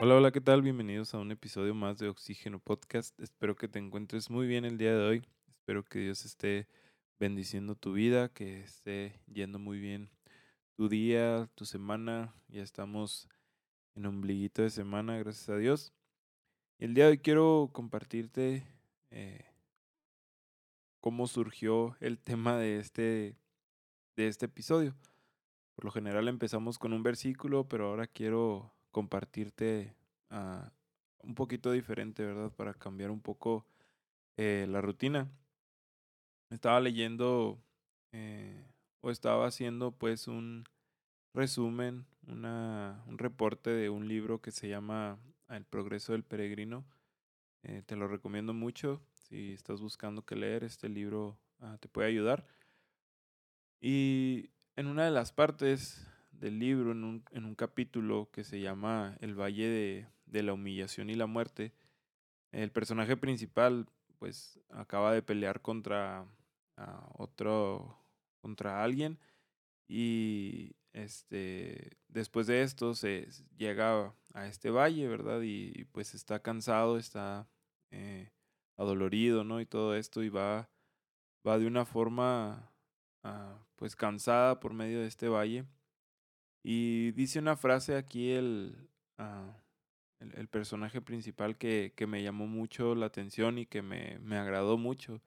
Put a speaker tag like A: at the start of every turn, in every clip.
A: Hola, hola, ¿qué tal? Bienvenidos a un episodio más de Oxígeno Podcast. Espero que te encuentres muy bien el día de hoy. Espero que Dios esté bendiciendo tu vida, que esté yendo muy bien tu día, tu semana. Ya estamos en ombliguito de semana, gracias a Dios. El día de hoy quiero compartirte eh, cómo surgió el tema de este, de este episodio. Por lo general empezamos con un versículo, pero ahora quiero compartirte uh, un poquito diferente, ¿verdad? Para cambiar un poco eh, la rutina. Estaba leyendo eh, o estaba haciendo pues un resumen, una, un reporte de un libro que se llama El progreso del peregrino. Eh, te lo recomiendo mucho. Si estás buscando qué leer, este libro uh, te puede ayudar. Y en una de las partes del libro, en un, en un capítulo que se llama El Valle de, de la Humillación y la Muerte, el personaje principal pues acaba de pelear contra uh, otro, contra alguien y este después de esto se llega a este valle, ¿verdad? Y, pues está cansado, está eh, adolorido, ¿no? Y todo esto y va, va de una forma uh, pues cansada por medio de este valle y dice una frase aquí el, uh, el, el, personaje principal que, que, me llamó mucho la atención y que me, me agradó mucho.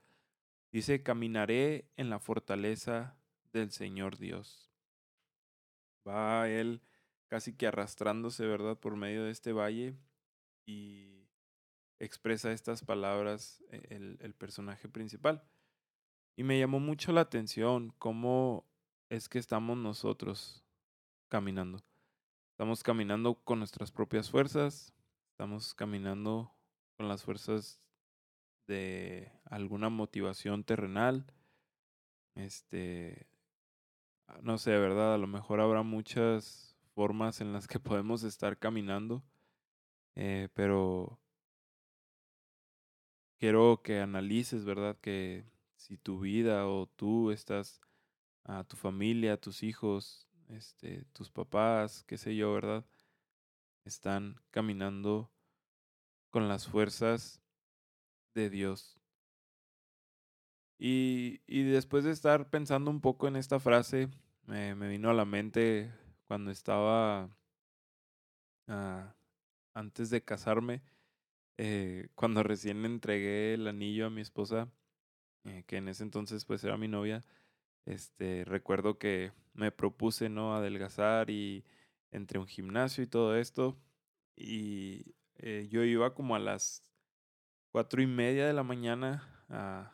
A: Dice, caminaré en la fortaleza del Señor Dios. Va él casi que arrastrándose, ¿verdad?, por medio de este valle y expresa estas palabras e, el, el personaje principal. Y me llamó mucho la atención cómo es que estamos nosotros caminando. Estamos caminando con nuestras propias fuerzas, estamos caminando con las fuerzas de alguna motivación terrenal. Este, no sé, ¿verdad? A lo mejor habrá muchas formas en las que podemos estar caminando, eh, pero quiero que analices, ¿verdad? Que si tu vida o tú estás, a tu familia, a tus hijos, este, tus papás, qué sé yo, ¿verdad? Están caminando con las fuerzas de Dios. Y, y después de estar pensando un poco en esta frase, me, vino a la mente cuando estaba uh, antes de casarme, eh, cuando recién entregué el anillo a mi esposa, eh, que en ese entonces pues era mi novia, este, recuerdo que me propuse, ¿no? Adelgazar y entre un gimnasio y todo esto. Y eh, yo iba como a las cuatro y media de la mañana a,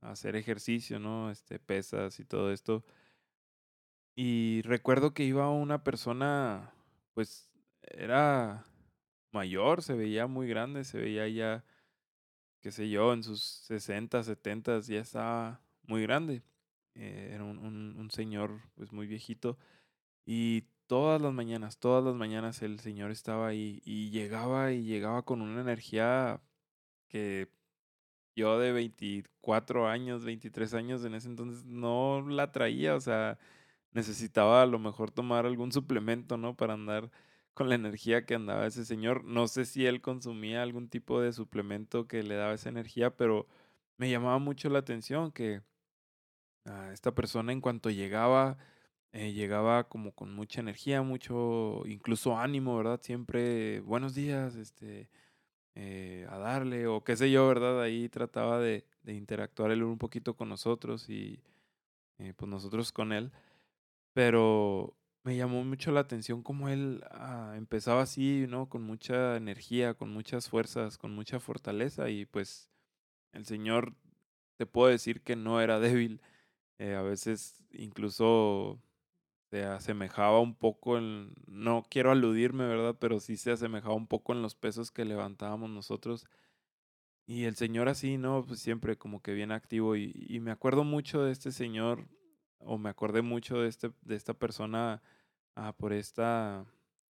A: hacer ejercicio, ¿no? Este, pesas y todo esto. Y recuerdo que iba una persona, pues era mayor, se veía muy grande, se veía ya, qué sé yo, en sus 60, 70, ya estaba muy grande eh, era un, un, un, señor pues muy viejito y todas las mañanas, todas las mañanas el señor estaba ahí y llegaba y llegaba con una energía que yo de 24 años, 23 años en ese entonces no la traía, o sea, necesitaba a lo mejor tomar algún suplemento, ¿no? Para andar con la energía que andaba ese señor. No sé si él consumía algún tipo de suplemento que le daba esa energía, pero me llamaba mucho la atención que esta persona en cuanto llegaba, eh, llegaba como con mucha energía, mucho, incluso ánimo, ¿verdad? Siempre, buenos días, este, eh, a darle, o qué sé yo, ¿verdad? Ahí trataba de, de interactuar él un poquito con nosotros y eh, pues nosotros con él. Pero me llamó mucho la atención cómo él ah, empezaba así, ¿no? Con mucha energía, con muchas fuerzas, con mucha fortaleza y pues el Señor, te puedo decir que no era débil eh, a veces incluso se asemejaba un poco en, no quiero aludirme, ¿verdad? Pero sí se asemejaba un poco en los pesos que levantábamos nosotros. Y el Señor así, ¿no? Pues siempre como que bien activo. Y, y me acuerdo mucho de este Señor, o me acordé mucho de, este, de esta persona ah, por, esta,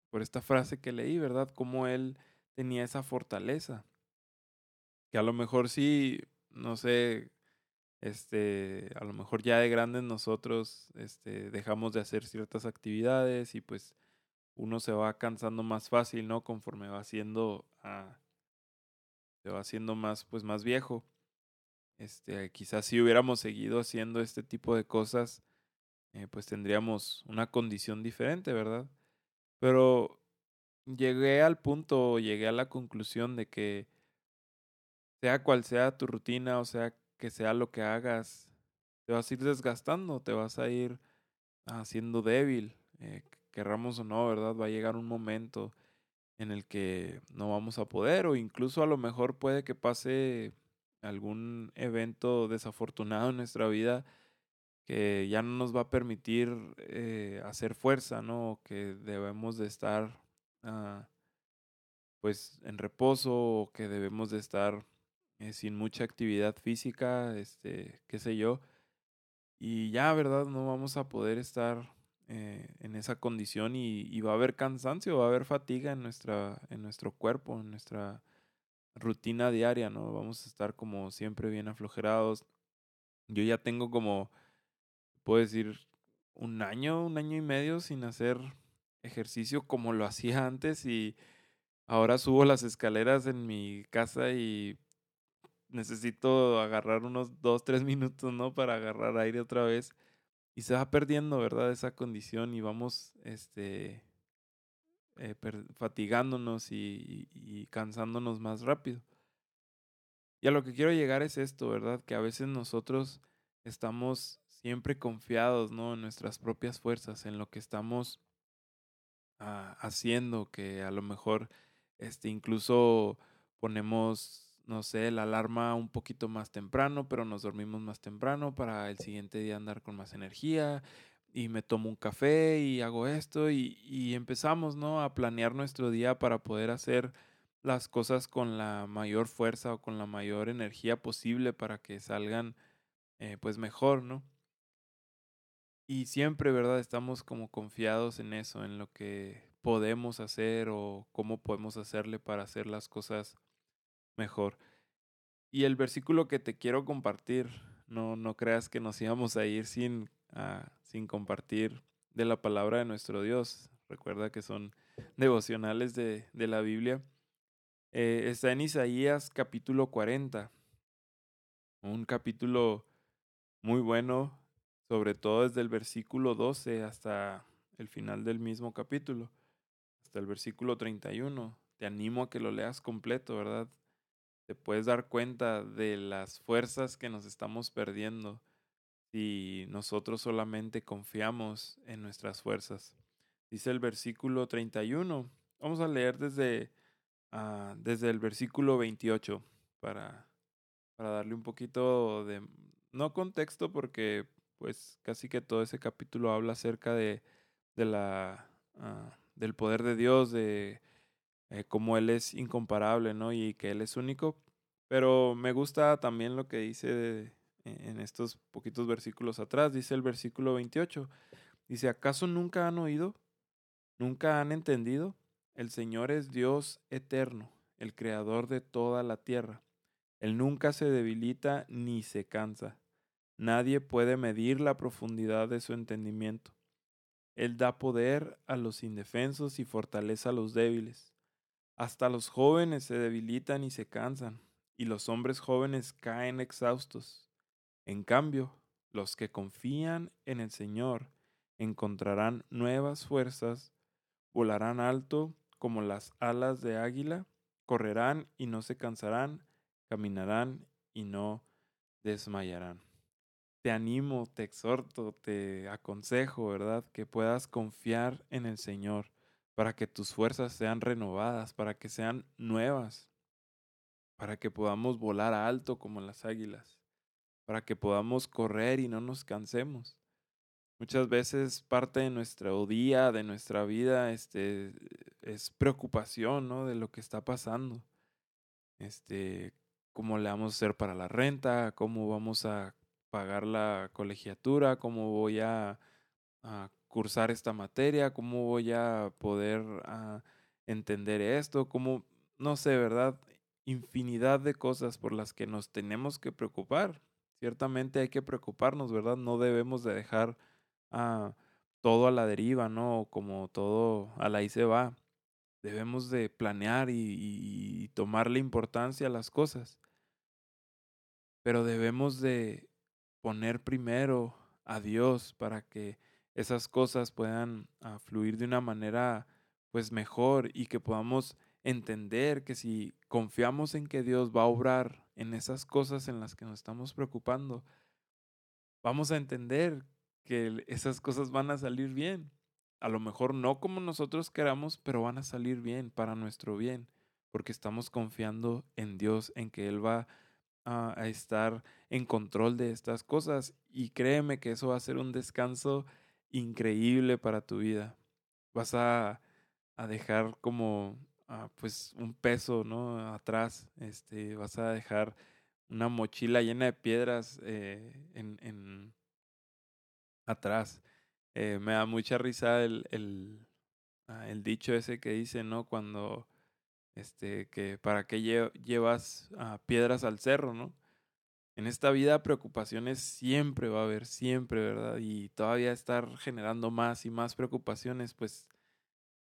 A: por esta frase que leí, ¿verdad? Cómo Él tenía esa fortaleza. Que a lo mejor sí, no sé, este, a lo mejor ya de grandes nosotros este, dejamos de hacer ciertas actividades y pues uno se va cansando más fácil, ¿no? Conforme va siendo, ah, va haciendo más, pues más viejo. Este, quizás si hubiéramos seguido haciendo este tipo de cosas, eh, pues tendríamos una condición diferente, ¿verdad? Pero llegué al punto, llegué a la conclusión de que sea cual sea tu rutina, o sea que sea lo que hagas, te vas a ir desgastando, te vas a ir haciendo débil, eh, querramos o no, ¿verdad? Va a llegar un momento en el que no vamos a poder o incluso a lo mejor puede que pase algún evento desafortunado en nuestra vida que ya no nos va a permitir eh, hacer fuerza, ¿no? Que debemos de estar ah, pues en reposo o que debemos de estar eh, sin mucha actividad física, este, qué sé yo. Y ya, ¿verdad? No vamos a poder estar eh, en esa condición y, va a haber cansancio, va a haber fatiga en, nuestra, en nuestro cuerpo, en nuestra rutina diaria, ¿no? Vamos a estar como siempre bien aflojerados. Yo ya tengo como, puedo decir, un año, un año y medio sin hacer ejercicio como lo hacía antes y ahora subo las escaleras en mi casa y necesito agarrar unos dos, tres minutos, ¿no? Para agarrar aire otra vez. Y se va perdiendo, ¿verdad? Esa condición y vamos, este, eh, fatigándonos y, y, cansándonos más rápido. Y a lo que quiero llegar es esto, ¿verdad? Que a veces nosotros estamos siempre confiados, ¿no? En nuestras propias fuerzas, en lo que estamos ah, haciendo, que a lo mejor, este, incluso ponemos no sé, la alarma un poquito más temprano, pero nos dormimos más temprano para el siguiente día andar con más energía y me tomo un café y hago esto y, y empezamos, ¿no? A planear nuestro día para poder hacer las cosas con la mayor fuerza o con la mayor energía posible para que salgan eh, pues mejor, ¿no? Y siempre, ¿verdad? Estamos como confiados en eso, en lo que podemos hacer o cómo podemos hacerle para hacer las cosas mejor. Y el versículo que te quiero compartir, no, no creas que nos íbamos a ir sin, ah, sin compartir de la palabra de nuestro Dios. Recuerda que son devocionales de, de la Biblia. Eh, está en Isaías capítulo 40. Un capítulo muy bueno, sobre todo desde el versículo 12 hasta el final del mismo capítulo, hasta el versículo 31. Te animo a que lo leas completo, ¿verdad? Te puedes dar cuenta de las fuerzas que nos estamos perdiendo si nosotros solamente confiamos en nuestras fuerzas. Dice el versículo 31. Vamos a leer desde, uh, desde el versículo 28 para, para darle un poquito de, no contexto porque pues casi que todo ese capítulo habla acerca de, de la, uh, del poder de Dios, de eh, como Él es incomparable, ¿no? Y que Él es único. Pero me gusta también lo que dice en estos poquitos versículos atrás. Dice el versículo 28. Dice, ¿acaso nunca han oído? ¿Nunca han entendido? El Señor es Dios eterno, el creador de toda la tierra. Él nunca se debilita ni se cansa. Nadie puede medir la profundidad de su entendimiento. Él da poder a los indefensos y fortaleza a los débiles. Hasta los jóvenes se debilitan y se cansan, y los hombres jóvenes caen exhaustos. En cambio, los que confían en el Señor encontrarán nuevas fuerzas, volarán alto como las alas de águila, correrán y no se cansarán, caminarán y no desmayarán. Te animo, te exhorto, te aconsejo, ¿verdad? Que puedas confiar en el Señor para que tus fuerzas sean renovadas, para que sean nuevas, para que podamos volar alto como las águilas, para que podamos correr y no nos cansemos. Muchas veces parte de nuestro día, de nuestra vida, este, es preocupación, ¿no? De lo que está pasando. Este, cómo le vamos a hacer para la renta, cómo vamos a pagar la colegiatura, cómo voy a, a cursar esta materia, cómo voy a poder ah, entender esto, cómo, no sé, ¿verdad? Infinidad de cosas por las que nos tenemos que preocupar. Ciertamente hay que preocuparnos, ¿verdad? No debemos de dejar ah, todo a la deriva, ¿no? Como todo a la ahí se va. Debemos de planear y, y tomarle importancia a las cosas. Pero debemos de poner primero a Dios para que esas cosas puedan ah, fluir de una manera pues mejor y que podamos entender que si confiamos en que Dios va a obrar en esas cosas en las que nos estamos preocupando, vamos a entender que esas cosas van a salir bien. A lo mejor no como nosotros queramos, pero van a salir bien para nuestro bien, porque estamos confiando en Dios, en que Él va a, estar en control de estas cosas. Y créeme que eso va a ser un descanso increíble para tu vida. Vas a, a dejar como Ah, pues un peso, ¿no? Atrás, este, vas a dejar una mochila llena de piedras eh, en, en, atrás. Eh, me da mucha risa el, ah, el, dicho ese que dice, ¿no? Cuando, este, que para qué llevas ah, piedras al cerro, ¿no? En esta vida preocupaciones siempre va a haber, siempre, ¿verdad? Y todavía estar generando más y más preocupaciones, pues,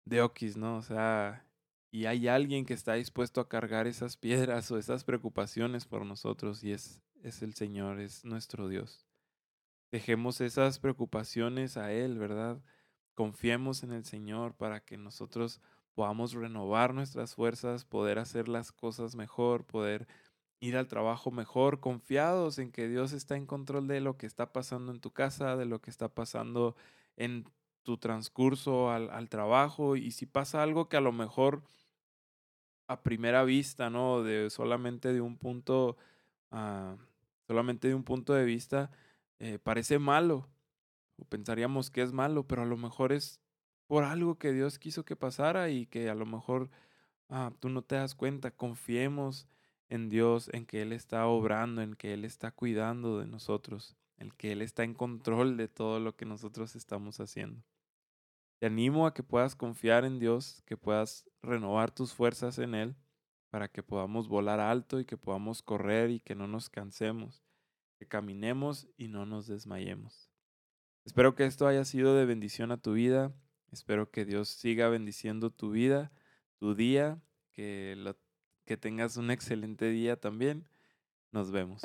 A: de okis, ¿no? O sea, y hay alguien que está dispuesto a cargar esas piedras o esas preocupaciones por nosotros y es, es el Señor, es nuestro Dios. Dejemos esas preocupaciones a Él, ¿verdad? Confiemos en el Señor para que nosotros podamos renovar nuestras fuerzas, poder hacer las cosas mejor, poder ir al trabajo mejor, confiados en que Dios está en control de lo que está pasando en tu casa, de lo que está pasando en tu transcurso al, al trabajo y si pasa algo que a lo mejor a primera vista, ¿no? De solamente de un punto, uh, solamente de un punto de vista, eh, parece malo. O pensaríamos que es malo, pero a lo mejor es por algo que Dios quiso que pasara y que a lo mejor uh, tú no te das cuenta. Confiemos en Dios, en que Él está obrando, en que Él está cuidando de nosotros, en que Él está en control de todo lo que nosotros estamos haciendo. Te animo a que puedas confiar en Dios, que puedas renovar tus fuerzas en Él, para que podamos volar alto y que podamos correr y que no nos cansemos, que caminemos y no nos desmayemos. Espero que esto haya sido de bendición a tu vida. Espero que Dios siga bendiciendo tu vida, tu día, que, que tengas un excelente día también. Nos vemos.